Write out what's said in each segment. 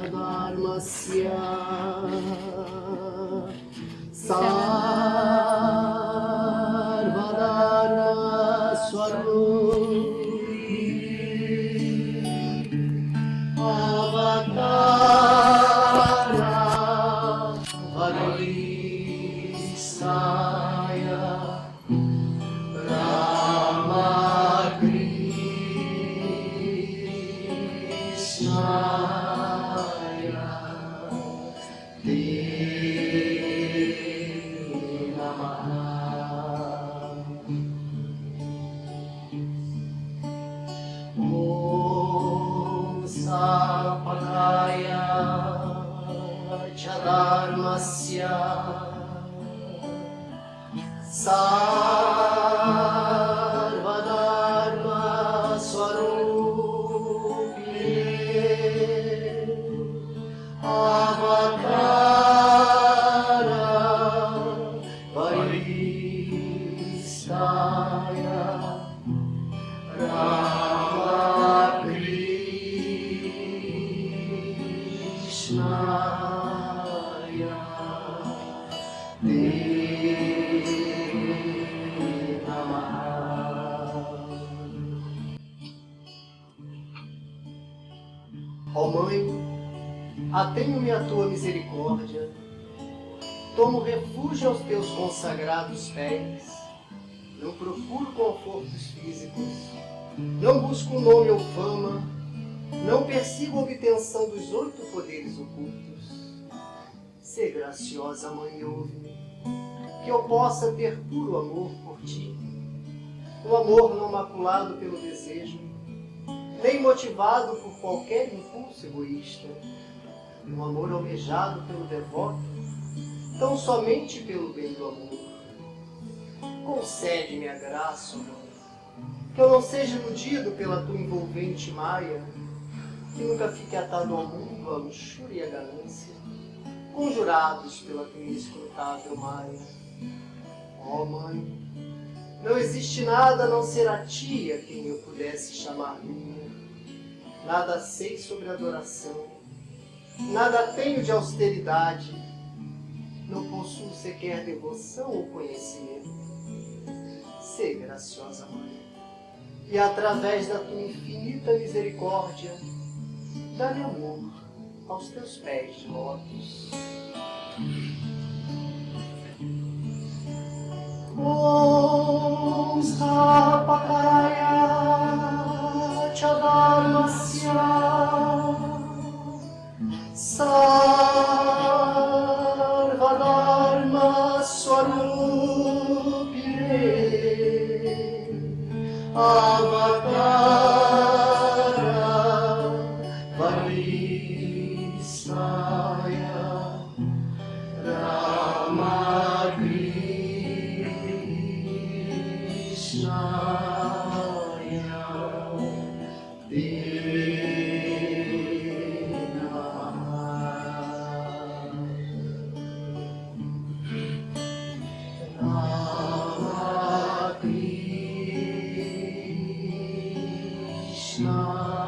Chadarmasya Sarvadharma Chadarmasya Sarvadharma Swarupine Ó Mãe, atenho-me à tua misericórdia, tomo refúgio aos teus consagrados pés, não procuro confortos físicos, não busco nome ou fama, não persigo a obtenção dos oito poderes ocultos. Sê graciosa, Mãe, ouve-me, que eu possa ter puro amor por ti, um amor não maculado pelo desejo, nem motivado por qualquer impulso egoísta, um amor almejado pelo devoto, tão somente pelo bem do amor. Concede-me a graça, Mãe, que eu não seja iludido pela tua envolvente maia, que nunca fique atado ao mundo, à luxúria e à ganância, conjurados pela tua inescrutável maia. Ó Mãe, não existe nada a não ser a ti a quem eu pudesse chamar minha. Nada sei sobre adoração, nada tenho de austeridade, não possuo sequer devoção ou conhecimento. Sê graciosa Mãe, e através da tua infinita misericórdia, dá-me amor aos teus pés lótus. Om Sapakaya Chadarmasya Sarvadharma Swarupine Avatara Krishna.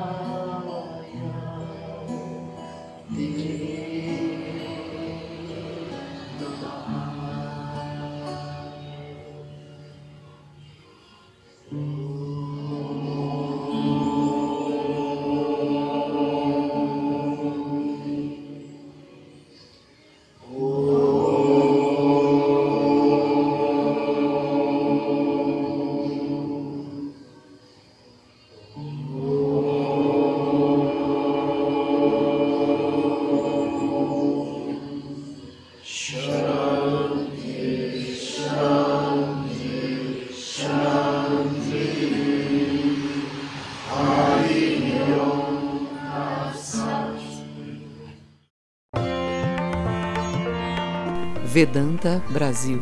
Vedanta Brasil